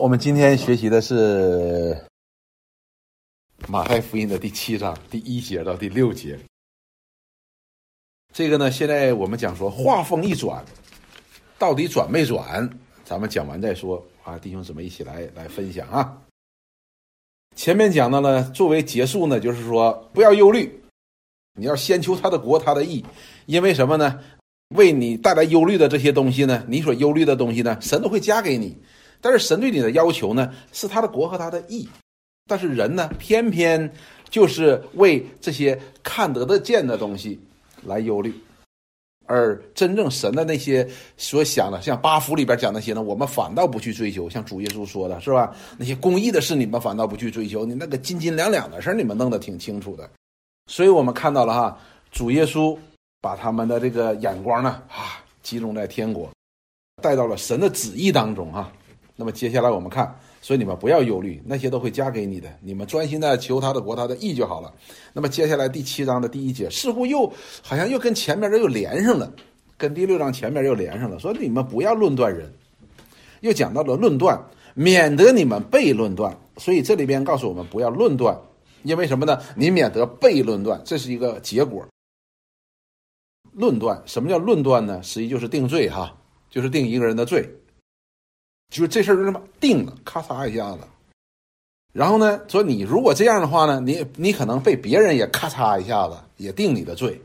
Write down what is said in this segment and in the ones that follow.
我们今天学习的是马太福音的第七章第一节到第六节。这个呢，现在我们讲说话锋一转，到底转没转？咱们讲完再说啊，弟兄姊妹一起来来分享啊。前面讲到了，作为结束呢，就是说不要忧虑，你要先求他的国，他的义，因为什么呢？为你带来忧虑的这些东西呢，你所忧虑的东西呢，神都会加给你。但是神对你的要求呢，是他的国和他的义，但是人呢，偏偏就是为这些看得得见的东西来忧虑，而真正神的那些所想的，像八福里边讲那些呢，我们反倒不去追求。像主耶稣说的是吧？那些公益的事，你们反倒不去追求，你那个斤斤两两的事你们弄得挺清楚的。所以我们看到了哈，主耶稣把他们的这个眼光呢，啊，集中在天国，带到了神的旨意当中啊。那么接下来我们看，所以你们不要忧虑，那些都会加给你的，你们专心的求他的国、他的义就好了。那么接下来第七章的第一节，似乎又好像又跟前面这又连上了，跟第六章前面又连上了，说你们不要论断人，又讲到了论断，免得你们被论断。所以这里边告诉我们不要论断，因为什么呢？你免得被论断，这是一个结果。论断，什么叫论断呢？实际就是定罪哈，就是定一个人的罪。就这事儿就这么定了，咔嚓一下子。然后呢，说你如果这样的话呢，你你可能被别人也咔嚓一下子也定你的罪。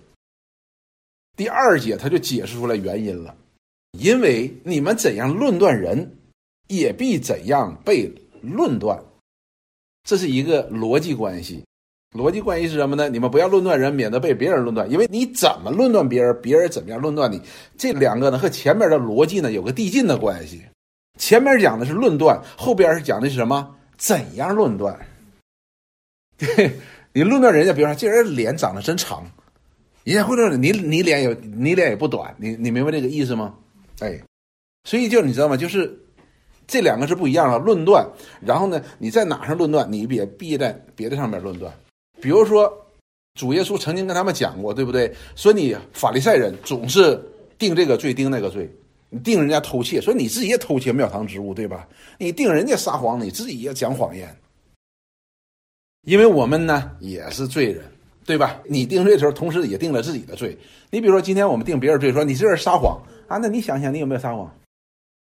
第二节他就解释出来原因了，因为你们怎样论断人，也必怎样被论断。这是一个逻辑关系。逻辑关系是什么呢？你们不要论断人，免得被别人论断。因为你怎么论断别人，别人怎么样论断你。这两个呢和前面的逻辑呢有个递进的关系。前面讲的是论断，后边是讲的是什么？怎样论断？对 你论断人家，比如说这人脸长得真长，人家会说你你脸也你脸也不短，你你明白这个意思吗？哎，所以就你知道吗？就是这两个是不一样的论断。然后呢，你在哪上论断，你别必在别的上面论断。比如说，主耶稣曾经跟他们讲过，对不对？说你法利赛人总是定这个罪，定那个罪。你定人家偷窃，所以你自己也偷窃庙堂之物，对吧？你定人家撒谎，你自己也讲谎言。因为我们呢也是罪人，对吧？你定罪的时候，同时也定了自己的罪。你比如说，今天我们定别人罪，说你这人撒谎啊，那你想想，你有没有撒谎？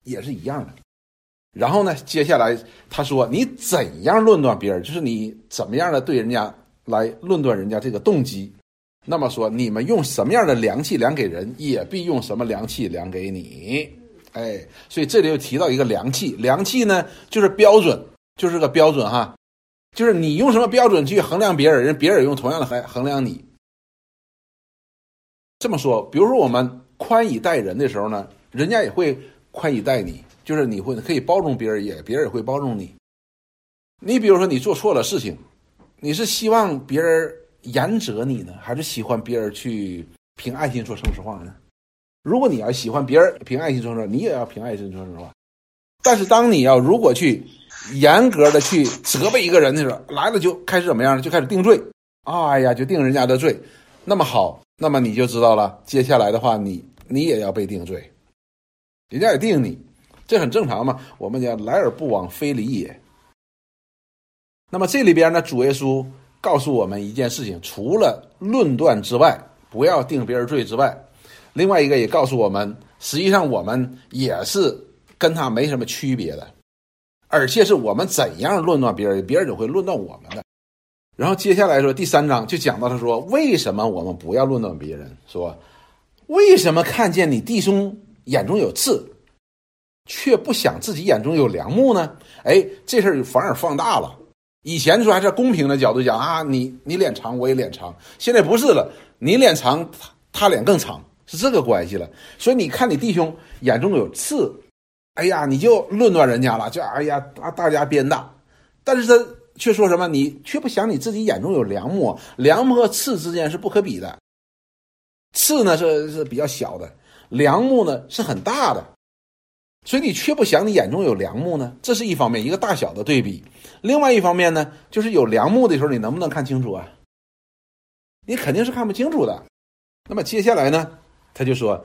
也是一样的。然后呢，接下来他说，你怎样论断别人，就是你怎么样的对人家来论断人家这个动机。那么说，你们用什么样的量器量给人，也必用什么量器量给你。哎，所以这里又提到一个量器，量器呢就是标准，就是个标准哈，就是你用什么标准去衡量别人，人别人用同样的衡衡量你。这么说，比如说我们宽以待人的时候呢，人家也会宽以待你，就是你会可以包容别人，也别人也会包容你。你比如说你做错了事情，你是希望别人。严责你呢，还是喜欢别人去凭爱心说诚实话呢？如果你要喜欢别人凭爱心说实话，你也要凭爱心说实话。但是当你要如果去严格的去责备一个人的时候，来了就开始怎么样呢？就开始定罪。哎呀，就定人家的罪。那么好，那么你就知道了。接下来的话，你你也要被定罪，人家也定你，这很正常嘛。我们讲来而不往非礼也。那么这里边呢，主耶稣。告诉我们一件事情，除了论断之外，不要定别人罪之外，另外一个也告诉我们，实际上我们也是跟他没什么区别的，而且是我们怎样论断别人，别人就会论断我们的。然后接下来说第三章就讲到他说，为什么我们不要论断别人？说为什么看见你弟兄眼中有刺，却不想自己眼中有梁木呢？哎，这事儿反而放大了。以前说还是公平的角度讲啊，你你脸长我也脸长，现在不是了，你脸长他他脸更长，是这个关系了。所以你看你弟兄眼中有刺，哎呀，你就论断人家了，就哎呀大大家鞭打，但是他却说什么？你却不想你自己眼中有梁木，梁木和刺之间是不可比的，刺呢是是比较小的，梁木呢是很大的。所以你却不想你眼中有梁木呢？这是一方面，一个大小的对比。另外一方面呢，就是有梁木的时候，你能不能看清楚啊？你肯定是看不清楚的。那么接下来呢，他就说：“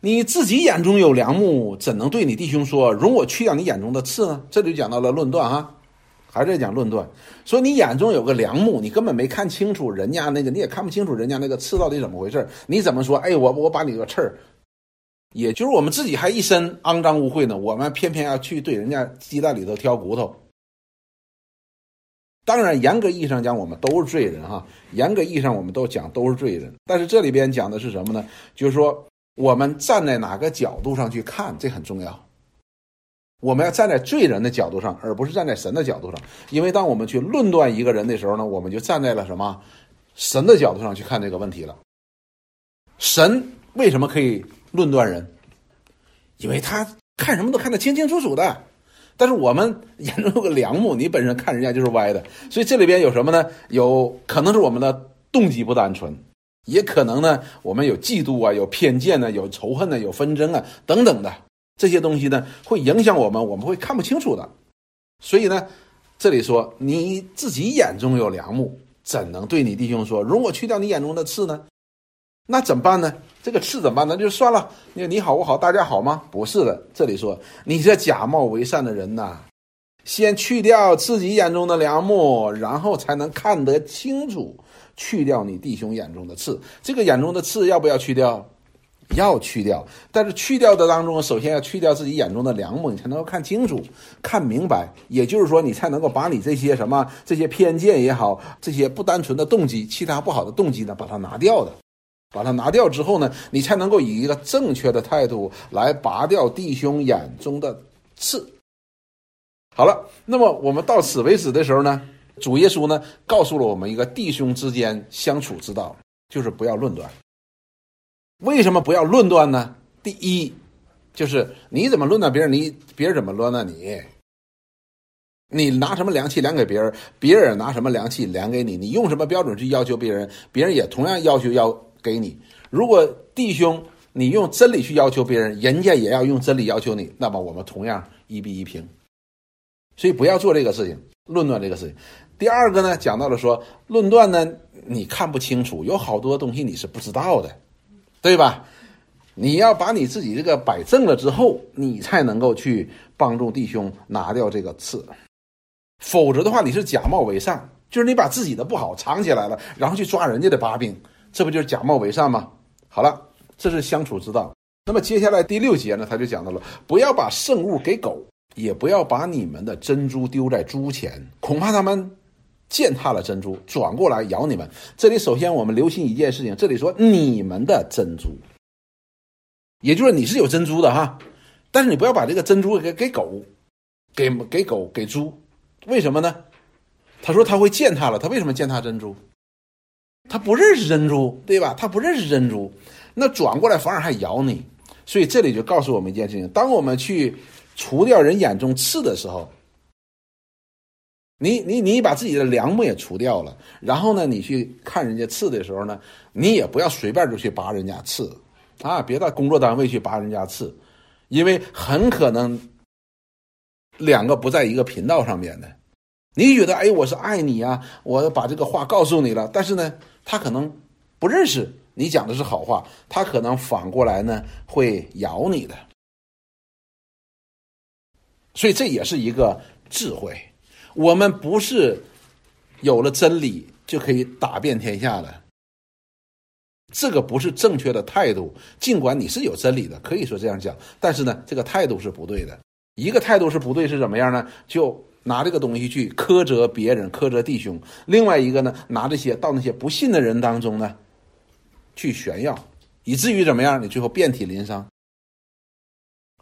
你自己眼中有良木，怎能对你弟兄说：“容我去掉你眼中的刺呢？”这里讲到了论断哈，还是在讲论断。说你眼中有个良木，你根本没看清楚人家那个，你也看不清楚人家那个刺到底怎么回事你怎么说？哎，我我把你个刺儿，也就是我们自己还一身肮脏污秽呢，我们偏偏要去对人家鸡蛋里头挑骨头。当然，严格意义上讲，我们都是罪人哈。严格意义上，我们都讲都是罪人。但是这里边讲的是什么呢？就是说。我们站在哪个角度上去看，这很重要。我们要站在罪人的角度上，而不是站在神的角度上。因为当我们去论断一个人的时候呢，我们就站在了什么神的角度上去看这个问题了。神为什么可以论断人？因为他看什么都看得清清楚楚的。但是我们眼中有个良木，你本身看人家就是歪的。所以这里边有什么呢？有可能是我们的动机不单纯。也可能呢，我们有嫉妒啊，有偏见呢，有仇恨呢，有纷争啊，等等的这些东西呢，会影响我们，我们会看不清楚的。所以呢，这里说你自己眼中有良木，怎能对你弟兄说，如果去掉你眼中的刺呢？那怎么办呢？这个刺怎么办？那就算了。你你好我好大家好吗？不是的，这里说你这假冒为善的人呐，先去掉自己眼中的良木，然后才能看得清楚。去掉你弟兄眼中的刺，这个眼中的刺要不要去掉？要去掉。但是去掉的当中，首先要去掉自己眼中的良木，你才能够看清楚、看明白。也就是说，你才能够把你这些什么、这些偏见也好，这些不单纯的动机、其他不好的动机呢，把它拿掉的。把它拿掉之后呢，你才能够以一个正确的态度来拔掉弟兄眼中的刺。好了，那么我们到此为止的时候呢？主耶稣呢，告诉了我们一个弟兄之间相处之道，就是不要论断。为什么不要论断呢？第一，就是你怎么论断别人，你别人怎么论断你。你拿什么量器量给别人，别人拿什么量器量给你。你用什么标准去要求别人，别人也同样要求要给你。如果弟兄你用真理去要求别人，人家也要用真理要求你，那么我们同样一比一平。所以不要做这个事情，论断这个事情。第二个呢，讲到了说论断呢，你看不清楚，有好多东西你是不知道的，对吧？你要把你自己这个摆正了之后，你才能够去帮助弟兄拿掉这个刺，否则的话，你是假冒为善，就是你把自己的不好藏起来了，然后去抓人家的把柄，这不就是假冒伪善吗？好了，这是相处之道。那么接下来第六节呢，他就讲到了，不要把圣物给狗，也不要把你们的珍珠丢在猪前，恐怕他们。践踏了珍珠，转过来咬你们。这里首先我们留心一件事情，这里说你们的珍珠，也就是你是有珍珠的哈，但是你不要把这个珍珠给给狗，给给狗给猪，为什么呢？他说他会践踏了，他为什么践踏珍珠？他不认识珍珠，对吧？他不认识珍珠，那转过来反而还咬你，所以这里就告诉我们一件事情：当我们去除掉人眼中刺的时候。你你你把自己的良木也除掉了，然后呢，你去看人家刺的时候呢，你也不要随便就去拔人家刺，啊，别到工作单位去拔人家刺，因为很可能两个不在一个频道上面的。你觉得哎，我是爱你啊，我把这个话告诉你了，但是呢，他可能不认识你讲的是好话，他可能反过来呢会咬你的，所以这也是一个智慧。我们不是有了真理就可以打遍天下的，这个不是正确的态度。尽管你是有真理的，可以说这样讲，但是呢，这个态度是不对的。一个态度是不对是怎么样呢？就拿这个东西去苛责别人、苛责弟兄；另外一个呢，拿这些到那些不信的人当中呢去炫耀，以至于怎么样？你最后遍体鳞伤。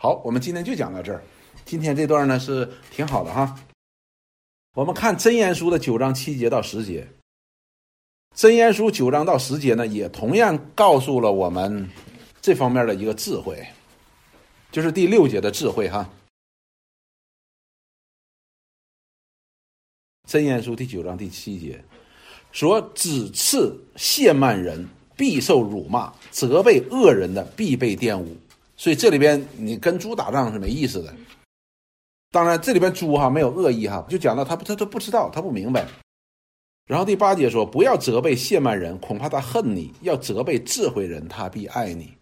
好，我们今天就讲到这儿。今天这段呢是挺好的哈。我们看《真言书》的九章七节到十节，《真言书》九章到十节呢，也同样告诉了我们这方面的一个智慧，就是第六节的智慧哈。《真言书》第九章第七节说：“只刺亵慢人，必受辱骂；责备恶人的，必被玷污。”所以这里边你跟猪打仗是没意思的。当然，这里边猪哈没有恶意哈，就讲到他他都不知道，他不明白。然后第八节说，不要责备亵慢人，恐怕他恨你；要责备智慧人，他必爱你。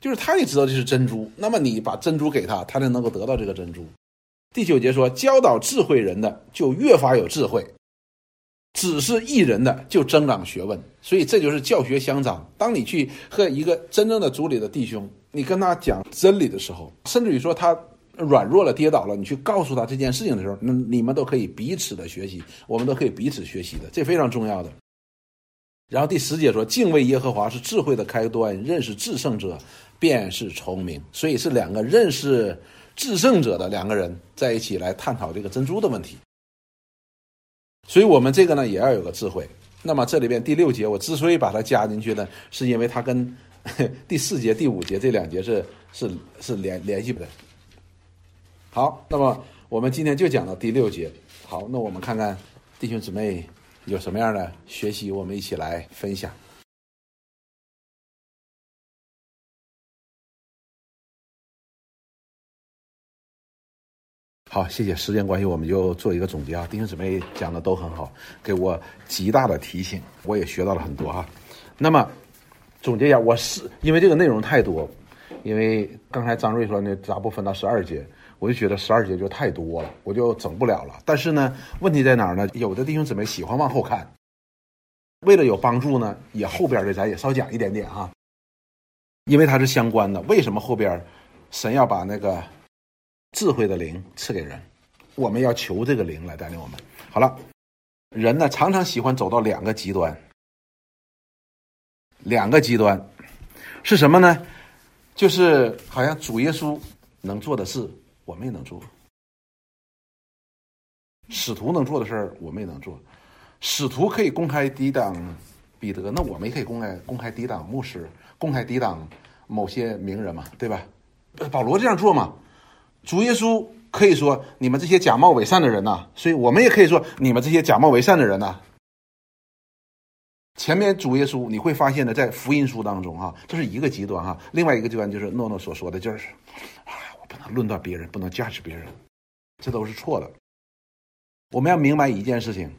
就是他也知道这是珍珠，那么你把珍珠给他，他才能够得到这个珍珠。第九节说，教导智慧人的就越发有智慧，只是一人的就增长学问。所以这就是教学相长。当你去和一个真正的主里的弟兄，你跟他讲真理的时候，甚至于说他软弱了、跌倒了，你去告诉他这件事情的时候，那你们都可以彼此的学习，我们都可以彼此学习的，这非常重要的。然后第十节说，敬畏耶和华是智慧的开端，认识至圣者便是聪明。所以是两个认识。制胜者的两个人在一起来探讨这个珍珠的问题，所以我们这个呢也要有个智慧。那么这里边第六节我之所以把它加进去呢，是因为它跟第四节、第五节这两节是是是联联系的。好，那么我们今天就讲到第六节。好，那我们看看弟兄姊妹有什么样的学习，我们一起来分享。好，谢谢。时间关系，我们就做一个总结啊。弟兄姊妹讲的都很好，给我极大的提醒，我也学到了很多啊。那么总结一下，我是因为这个内容太多，因为刚才张瑞说那咋不分到十二节，我就觉得十二节就太多了，我就整不了了。但是呢，问题在哪儿呢？有的弟兄姊妹喜欢往后看，为了有帮助呢，也后边的咱也少讲一点点哈，因为它是相关的。为什么后边神要把那个？智慧的灵赐给人，我们要求这个灵来带领我们。好了，人呢常常喜欢走到两个极端，两个极端是什么呢？就是好像主耶稣能做的事，我们也能做；使徒能做的事儿，我们也能做。使徒可以公开抵挡彼得，那我们也可以公开公开抵挡牧师，公开抵挡某些名人嘛，对吧？保罗这样做嘛？主耶稣可以说你们这些假冒伪善的人呐，所以我们也可以说你们这些假冒伪善的人呐。前面主耶稣你会发现呢，在福音书当中哈，这是一个极端哈，另外一个极端就是诺诺所说的，就是啊，我不能论断别人，不能价值别人，这都是错的。我们要明白一件事情，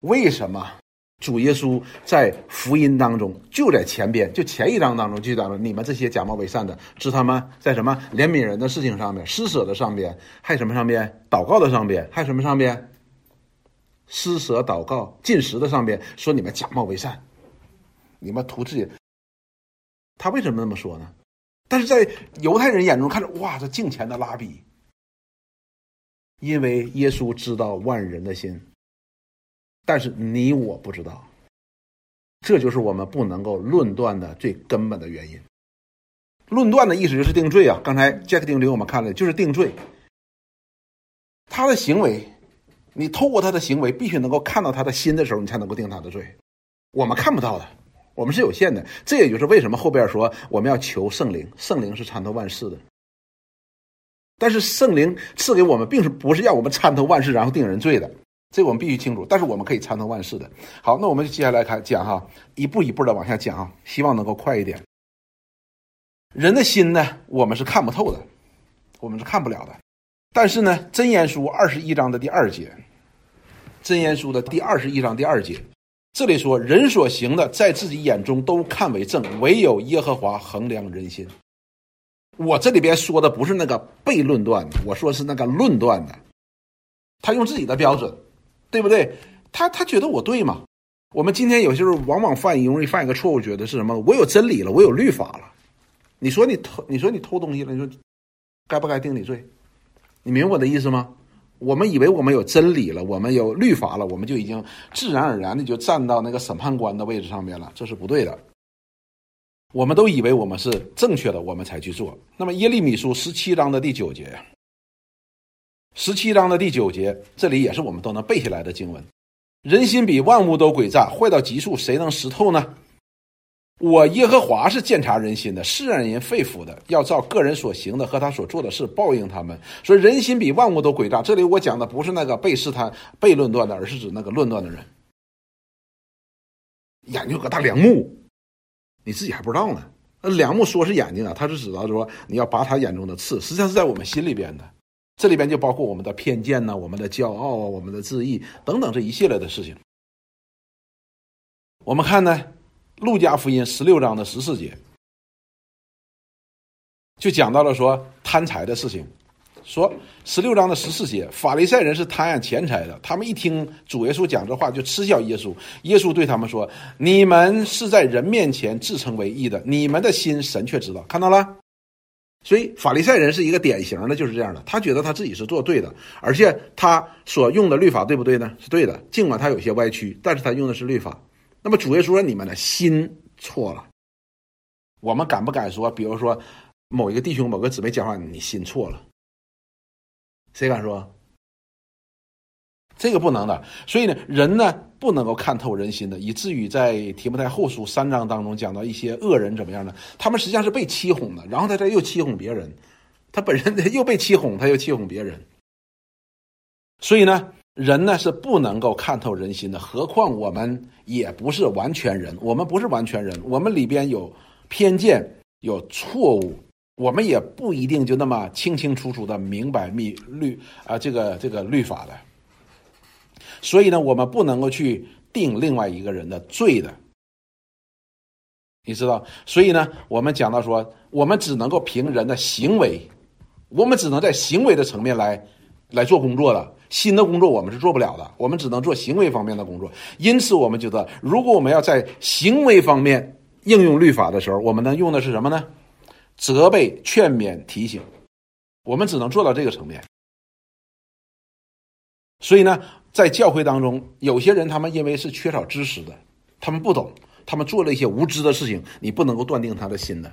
为什么？主耶稣在福音当中，就在前边，就前一章当中就讲了：你们这些假冒伪善的，知他们在什么怜悯人的事情上面、施舍的上边，还什么上边祷告的上边，还什么上边施舍祷告进食的上边，说你们假冒伪善，你们图自己。他为什么那么说呢？但是在犹太人眼中看着，哇，这敬虔的拉比，因为耶稣知道万人的心。但是你我不知道，这就是我们不能够论断的最根本的原因。论断的意思就是定罪啊！刚才杰克定律我们看了，就是定罪。他的行为，你透过他的行为，必须能够看到他的心的时候，你才能够定他的罪。我们看不到的，我们是有限的。这也就是为什么后边说我们要求圣灵，圣灵是参透万事的。但是圣灵赐给我们，并是不是要我们参透万事，然后定人罪的。这我们必须清楚，但是我们可以参透万事的。好，那我们就接下来看讲哈，一步一步的往下讲啊，希望能够快一点。人的心呢，我们是看不透的，我们是看不了的。但是呢，《真言书》二十一章的第二节，《真言书》的第二十一章第二节，这里说：“人所行的，在自己眼中都看为正，唯有耶和华衡量人心。”我这里边说的不是那个悖论断的，我说是那个论断的，他用自己的标准。对不对？他他觉得我对吗？我们今天有些时候往往犯容易犯一个错误，觉得是什么？我有真理了，我有律法了。你说你偷，你说你偷东西了，你说该不该定你罪？你明白我的意思吗？我们以为我们有真理了，我们有律法了，我们就已经自然而然的就站到那个审判官的位置上面了，这是不对的。我们都以为我们是正确的，我们才去做。那么耶利米书十七章的第九节。十七章的第九节，这里也是我们都能背下来的经文。人心比万物都诡诈，坏到极处，谁能识透呢？我耶和华是鉴察人心的，试验人肺腑的，要照个人所行的和他所做的事报应他们。说人心比万物都诡诈，这里我讲的不是那个被试探、被论断的，而是指那个论断的人。眼睛有个大梁木，你自己还不知道呢。那梁木说是眼睛啊，他是指到说你要拔他眼中的刺，实际上是在我们心里边的。这里边就包括我们的偏见呢，我们的骄傲啊，我们的自义等等这一系列的事情。我们看呢，《路加福音》十六章的十四节，就讲到了说贪财的事情。说十六章的十四节，法利赛人是贪爱钱财的。他们一听主耶稣讲这话，就嗤笑耶稣。耶稣对他们说：“你们是在人面前自称为义的，你们的心神却知道。”看到了。所以法利赛人是一个典型的，就是这样的。他觉得他自己是做对的，而且他所用的律法对不对呢？是对的。尽管他有些歪曲，但是他用的是律法。那么主耶稣说：“你们的心错了。”我们敢不敢说，比如说某一个弟兄、某个姊妹讲话，你心错了？谁敢说？这个不能的。所以呢，人呢不能够看透人心的，以至于在提摩太后书三章当中讲到一些恶人怎么样呢？他们实际上是被欺哄的，然后他再又欺哄别人，他本人又被欺哄，他又欺哄别人。所以呢，人呢是不能够看透人心的。何况我们也不是完全人，我们不是完全人，我们里边有偏见，有错误。我们也不一定就那么清清楚楚的明白密律啊，这个这个律法的。所以呢，我们不能够去定另外一个人的罪的，你知道？所以呢，我们讲到说，我们只能够凭人的行为，我们只能在行为的层面来来做工作的，新的工作我们是做不了的，我们只能做行为方面的工作。因此，我们觉得，如果我们要在行为方面应用律法的时候，我们能用的是什么呢？责备、劝勉、提醒，我们只能做到这个层面。所以呢，在教会当中，有些人他们因为是缺少知识的，他们不懂，他们做了一些无知的事情，你不能够断定他的心的，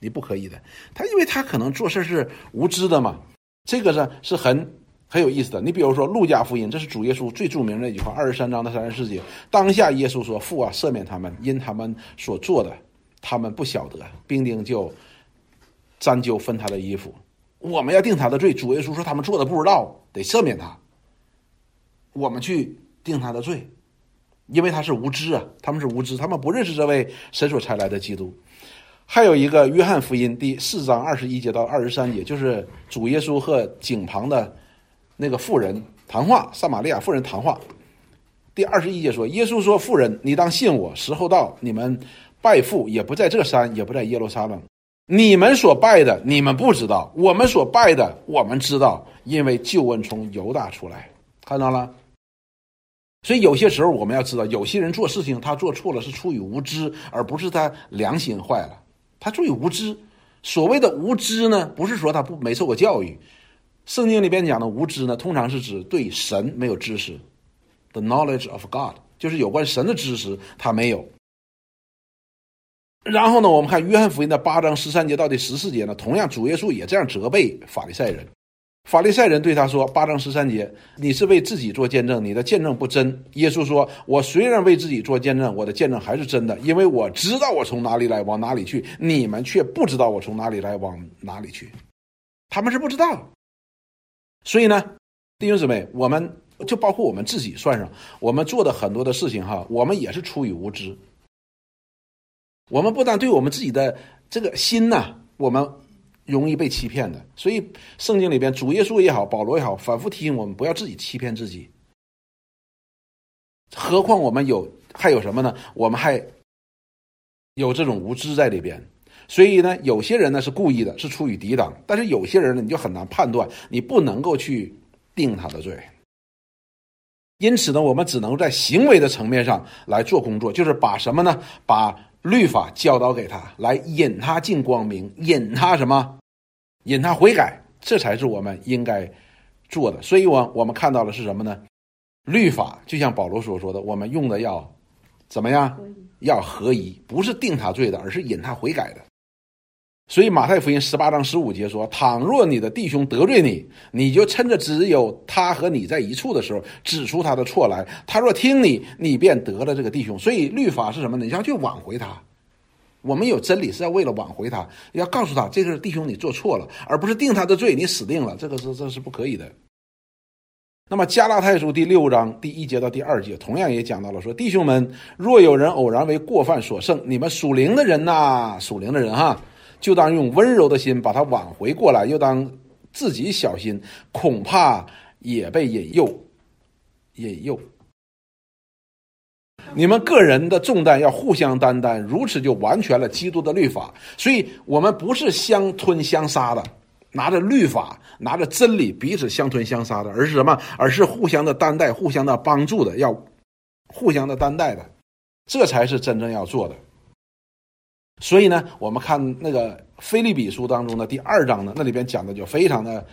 你不可以的。他因为他可能做事是无知的嘛，这个呢是很很有意思的。你比如说《路加福音》，这是主耶稣最著名的一句话，二十三章的三十四节。当下耶稣说：“父啊，赦免他们，因他们所做的，他们不晓得。”兵丁就。沾就分他的衣服，我们要定他的罪。主耶稣说他们做的不知道，得赦免他。我们去定他的罪，因为他是无知啊，他们是无知，他们不认识这位神所差来的基督。还有一个约翰福音第四章二十一节到二十三节，就是主耶稣和井旁的那个妇人谈话，撒玛利亚妇人谈话。第二十一节说，耶稣说：“妇人，你当信我，时候到，你们拜父也不在这山，也不在耶路撒冷。”你们所拜的，你们不知道；我们所拜的，我们知道，因为救恩从犹大出来，看到了。所以有些时候我们要知道，有些人做事情他做错了是出于无知，而不是他良心坏了，他出于无知。所谓的无知呢，不是说他不没受过教育。圣经里边讲的无知呢，通常是指对神没有知识，the knowledge of God，就是有关神的知识他没有。然后呢，我们看约翰福音的八章十三节到第十四节呢，同样主耶稣也这样责备法利赛人。法利赛人对他说：“八章十三节，你是为自己做见证，你的见证不真。”耶稣说：“我虽然为自己做见证，我的见证还是真的，因为我知道我从哪里来，往哪里去。你们却不知道我从哪里来，往哪里去。他们是不知道。所以呢，弟兄姊妹，我们就包括我们自己算上，我们做的很多的事情哈，我们也是出于无知。”我们不但对我们自己的这个心呐，我们容易被欺骗的。所以圣经里边，主耶稣也好，保罗也好，反复提醒我们不要自己欺骗自己。何况我们有还有什么呢？我们还有这种无知在里边。所以呢，有些人呢是故意的，是出于抵挡；但是有些人呢，你就很难判断，你不能够去定他的罪。因此呢，我们只能在行为的层面上来做工作，就是把什么呢？把。律法教导给他，来引他进光明，引他什么？引他悔改，这才是我们应该做的。所以，我我们看到的是什么呢？律法就像保罗所说的，我们用的要怎么样？要合一，不是定他罪的，而是引他悔改的。所以，马太福音十八章十五节说：“倘若你的弟兄得罪你，你就趁着只有他和你在一处的时候，指出他的错来。他若听你，你便得了这个弟兄。”所以，律法是什么呢？你要去挽回他。我们有真理是要为了挽回他，要告诉他这个弟兄你做错了，而不是定他的罪，你死定了。这个是这是不可以的。那么，加拉太书第六章第一节到第二节，同样也讲到了说：“弟兄们，若有人偶然为过犯所胜，你们属灵的人呐，属灵的人哈。”就当用温柔的心把他挽回过来，又当自己小心，恐怕也被引诱。引诱。你们个人的重担要互相担当，如此就完全了基督的律法。所以，我们不是相吞相杀的，拿着律法、拿着真理彼此相吞相杀的，而是什么？而是互相的担待、互相的帮助的，要互相的担待的，这才是真正要做的。所以呢，我们看那个《菲利比书》当中的第二章呢，那里边讲的就非常的。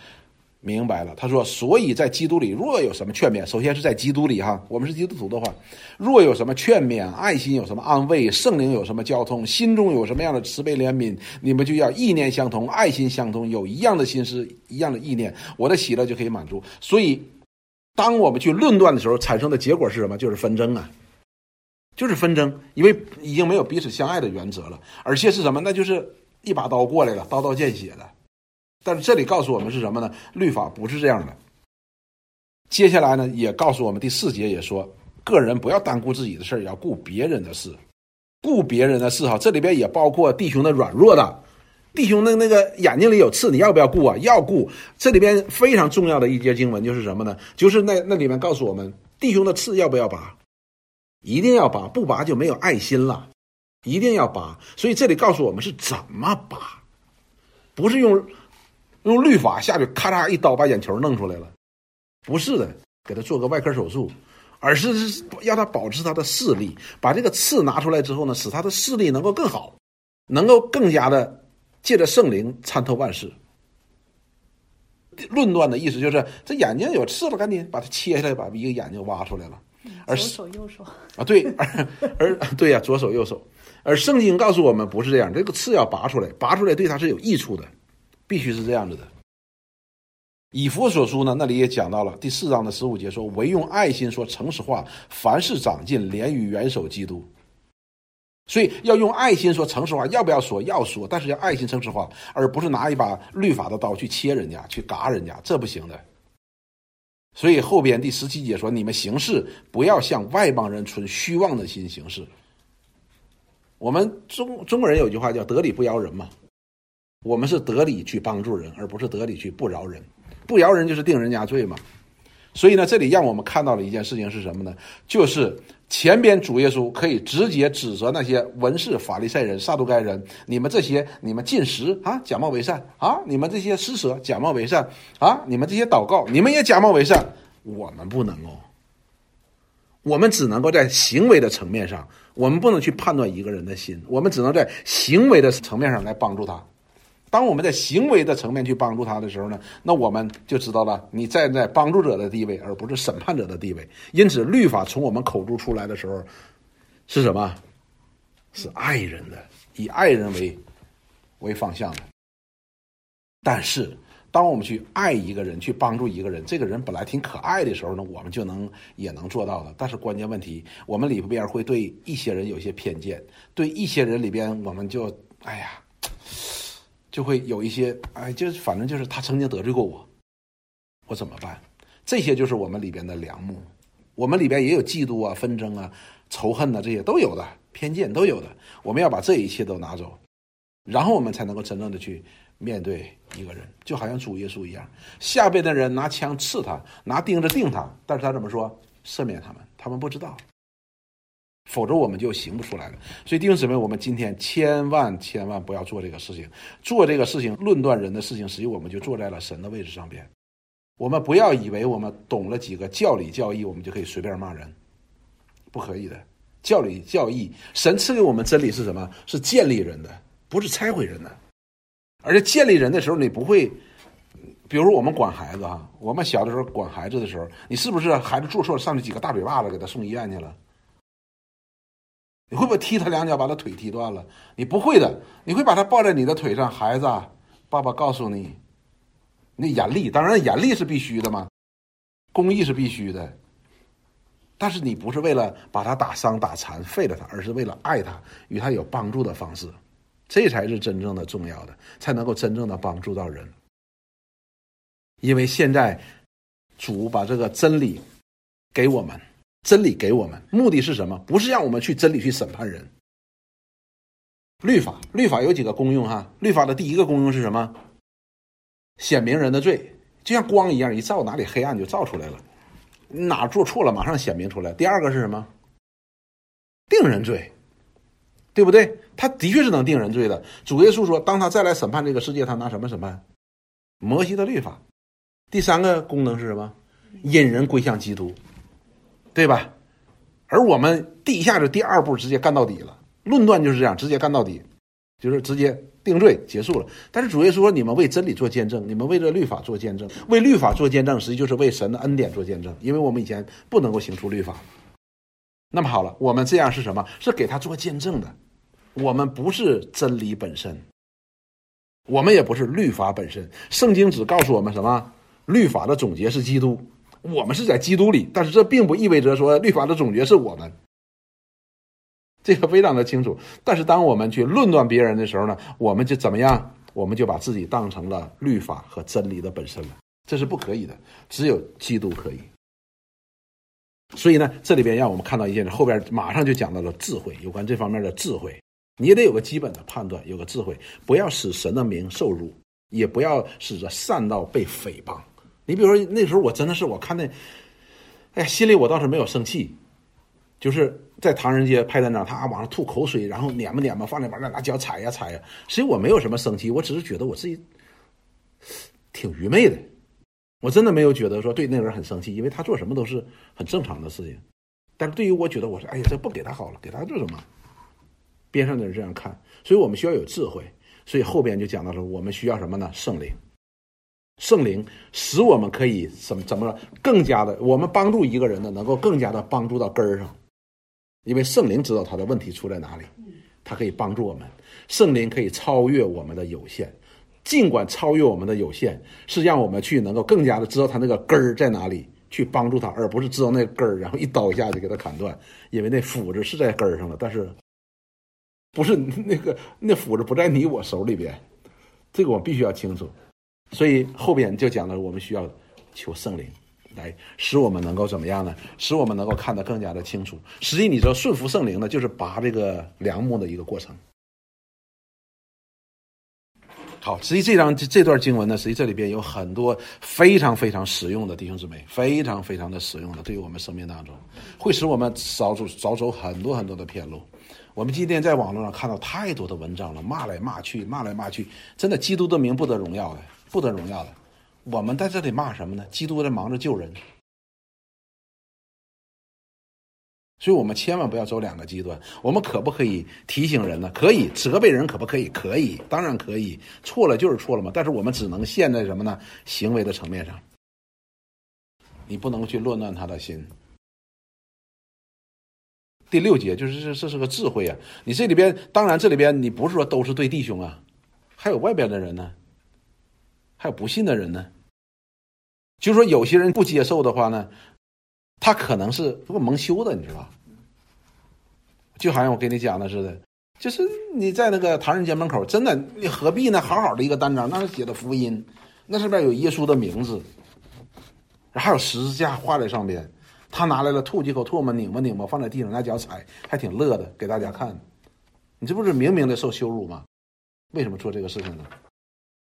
明白了，他说：“所以在基督里，若有什么劝勉，首先是在基督里哈，我们是基督徒的话，若有什么劝勉，爱心有什么安慰，圣灵有什么交通，心中有什么样的慈悲怜悯，你们就要意念相同，爱心相同，有一样的心思，一样的意念，我的喜乐就可以满足。所以，当我们去论断的时候，产生的结果是什么？就是纷争啊，就是纷争，因为已经没有彼此相爱的原则了，而且是什么？那就是一把刀过来了，刀刀见血了。”但是这里告诉我们是什么呢？律法不是这样的。接下来呢，也告诉我们第四节也说，个人不要单顾自己的事要顾别人的事，顾别人的事哈。这里边也包括弟兄的软弱的，弟兄的那个眼睛里有刺，你要不要顾啊？要顾。这里边非常重要的一节经文就是什么呢？就是那那里面告诉我们，弟兄的刺要不要拔？一定要拔，不拔就没有爱心了，一定要拔。所以这里告诉我们是怎么拔，不是用。用律法下去，咔嚓一刀把眼球弄出来了，不是的，给他做个外科手术，而是要他保持他的视力，把这个刺拿出来之后呢，使他的视力能够更好，能够更加的借着圣灵参透万事。论断的意思就是这眼睛有刺了，赶紧把它切下来，把一个眼睛挖出来了。左手右手啊，对，而而对呀，左手右手，而圣经告诉我们不是这样，这个刺要拔出来，拔出来对他是有益处的。必须是这样子的。以弗所书呢，那里也讲到了第四章的十五节，说唯用爱心说诚实话，凡事长进，连于元首基督。所以要用爱心说诚实话，要不要说？要说，但是要爱心诚实话，而不是拿一把律法的刀去切人家，去嘎人家，这不行的。所以后边第十七节说，你们行事不要像外邦人存虚妄的心行事。我们中中国人有句话叫得理不饶人嘛。我们是得理去帮助人，而不是得理去不饶人。不饶人就是定人家罪嘛。所以呢，这里让我们看到了一件事情是什么呢？就是前边主耶稣可以直接指责那些文士、法利赛人、撒都该人，你们这些你们进食啊，假冒为善啊，你们这些施舍假冒为善啊，你们这些祷告你们也假冒为善。我们不能哦，我们只能够在行为的层面上，我们不能去判断一个人的心，我们只能在行为的层面上来帮助他。当我们在行为的层面去帮助他的时候呢，那我们就知道了，你站在帮助者的地位，而不是审判者的地位。因此，律法从我们口中出来的时候，是什么？是爱人的，以爱人为为方向的。但是，当我们去爱一个人，去帮助一个人，这个人本来挺可爱的时候呢，我们就能也能做到的。但是，关键问题，我们里边会对一些人有些偏见，对一些人里边，我们就哎呀。就会有一些，哎，就是反正就是他曾经得罪过我，我怎么办？这些就是我们里边的良木，我们里边也有嫉妒啊、纷争啊、仇恨呐，这些都有的，偏见都有的。我们要把这一切都拿走，然后我们才能够真正的去面对一个人，就好像主耶稣一样，下边的人拿枪刺他，拿钉子钉他，但是他怎么说？赦免他们，他们不知道。否则我们就行不出来了。所以弟兄姊妹，我们今天千万千万不要做这个事情。做这个事情，论断人的事情，实际我们就坐在了神的位置上边。我们不要以为我们懂了几个教理教义，我们就可以随便骂人，不可以的。教理教义，神赐给我们真理是什么？是建立人的，不是拆毁人的。而且建立人的时候，你不会，比如我们管孩子哈，我们小的时候管孩子的时候，你是不是孩子做错了，上去几个大嘴巴子，给他送医院去了？你会不会踢他两脚，把他腿踢断了？你不会的，你会把他抱在你的腿上，孩子，爸爸告诉你，那严厉，当然严厉是必须的嘛，公益是必须的，但是你不是为了把他打伤、打残、废了他，而是为了爱他，与他有帮助的方式，这才是真正的重要的，才能够真正的帮助到人。因为现在主把这个真理给我们。真理给我们目的是什么？不是让我们去真理去审判人。律法，律法有几个功用哈？律法的第一个功用是什么？显明人的罪，就像光一样，一照哪里黑暗就照出来了，哪做错了马上显明出来。第二个是什么？定人罪，对不对？他的确是能定人罪的。主耶稣说，当他再来审判这个世界，他拿什么审判？摩西的律法。第三个功能是什么？引人归向基督，对吧？而我们第一下就第二步直接干到底了。论断就是这样，直接干到底，就是直接定罪结束了。但是主耶稣说：“你们为真理做见证，你们为这律法做见证，为律法做见证，实际就是为神的恩典做见证。因为我们以前不能够行出律法。那么好了，我们这样是什么？是给他做见证的。我们不是真理本身，我们也不是律法本身。圣经只告诉我们什么？律法的总结是基督。我们是在基督里，但是这并不意味着说律法的总结是我们。这个非常的清楚，但是当我们去论断别人的时候呢，我们就怎么样？我们就把自己当成了律法和真理的本身了，这是不可以的。只有基督可以。所以呢，这里边让我们看到一件事，后边马上就讲到了智慧，有关这方面的智慧，你也得有个基本的判断，有个智慧，不要使神的名受辱，也不要使这善道被诽谤。你比如说那时候我真的是我看那，哎呀，心里我倒是没有生气。就是在唐人街拍单张，他往上吐口水，然后撵吧撵吧，放那玩意儿拿脚踩呀踩呀。所以我没有什么生气，我只是觉得我自己挺愚昧的。我真的没有觉得说对那个人很生气，因为他做什么都是很正常的事情。但是对于我觉得，我说哎呀，这不给他好了，给他做什么？边上的人这样看，所以我们需要有智慧。所以后边就讲到说，我们需要什么呢？圣灵，圣灵使我们可以怎么怎么更加的，我们帮助一个人呢，能够更加的帮助到根儿上。因为圣灵知道他的问题出在哪里，他可以帮助我们。圣灵可以超越我们的有限，尽管超越我们的有限，是让我们去能够更加的知道他那个根儿在哪里，去帮助他，而不是知道那根儿，然后一刀一下就给他砍断。因为那斧子是在根儿上了，但是不是那个那斧子不在你我手里边，这个我必须要清楚。所以后边就讲了，我们需要求圣灵。来使我们能够怎么样呢？使我们能够看得更加的清楚。实际你说，顺服圣灵呢，就是拔这个梁木的一个过程。好，实际这张这段经文呢，实际这里边有很多非常非常实用的弟兄姊妹，非常非常的实用的，对于我们生命当中，会使我们少走少走很多很多的偏路。我们今天在网络上看到太多的文章了，骂来骂去，骂来骂去，真的，基督的名不得荣耀的，不得荣耀的。我们在这里骂什么呢？基督在忙着救人，所以我们千万不要走两个极端。我们可不可以提醒人呢？可以责备人，可不可以？可以，当然可以。错了就是错了嘛。但是我们只能陷在什么呢？行为的层面上，你不能去论断他的心。第六节就是这，这是个智慧啊！你这里边，当然这里边你不是说都是对弟兄啊，还有外边的人呢。还有不信的人呢，就是说有些人不接受的话呢，他可能是如果蒙羞的，你知道就好像我跟你讲的似的，就是你在那个唐人街门口，真的你何必呢？好好的一个单张，那是写的福音，那上面有耶稣的名字，还有十字架画在上边，他拿来了吐几口唾沫，拧吧拧吧，放在地上拿脚踩，还挺乐的，给大家看。你这不是明明的受羞辱吗？为什么做这个事情呢？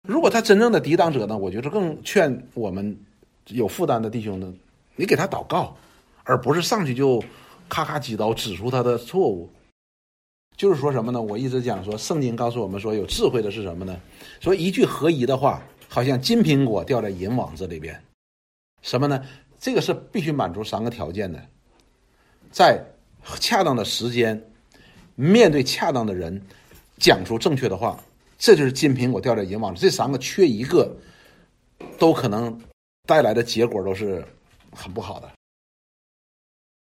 如果他真正的抵挡者呢？我觉得更劝我们有负担的弟兄呢，你给他祷告，而不是上去就咔咔几刀指出他的错误。就是说什么呢？我一直讲说，圣经告诉我们说，有智慧的是什么呢？说一句合宜的话，好像金苹果掉在银网子里边。什么呢？这个是必须满足三个条件的，在恰当的时间，面对恰当的人，讲出正确的话。这就是金苹果掉在银网里，这三个缺一个，都可能带来的结果都是很不好的。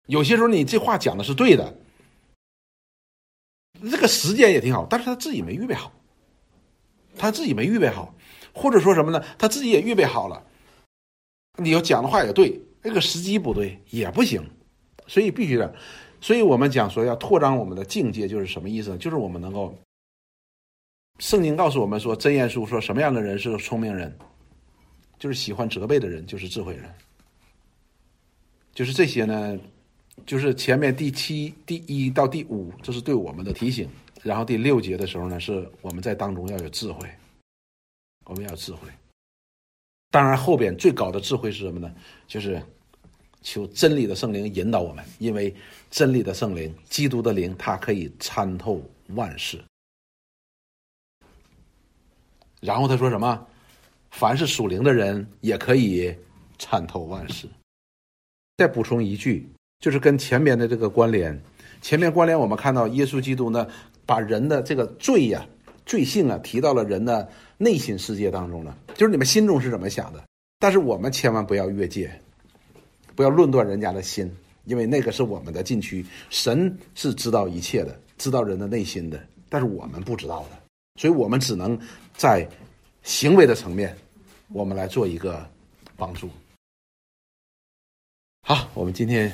有些时候你这话讲的是对的，这个时间也挺好，但是他自己没预备好，他自己没预备好，或者说什么呢？他自己也预备好了，你要讲的话也对，那个时机不对也不行，所以必须的。所以我们讲说要拓张我们的境界，就是什么意思呢？就是我们能够。圣经告诉我们说，《真言书》说什么样的人是聪明人？就是喜欢责备的人，就是智慧人。就是这些呢，就是前面第七、第一到第五，这是对我们的提醒。然后第六节的时候呢，是我们在当中要有智慧，我们要智慧。当然，后边最高的智慧是什么呢？就是求真理的圣灵引导我们，因为真理的圣灵、基督的灵，它可以参透万事。然后他说什么？凡是属灵的人也可以参透万事。再补充一句，就是跟前面的这个关联。前面关联，我们看到耶稣基督呢，把人的这个罪呀、罪性啊，提到了人的内心世界当中了，就是你们心中是怎么想的。但是我们千万不要越界，不要论断人家的心，因为那个是我们的禁区。神是知道一切的，知道人的内心的，但是我们不知道的，所以我们只能在行为的层面，我们来做一个帮助。好，我们今天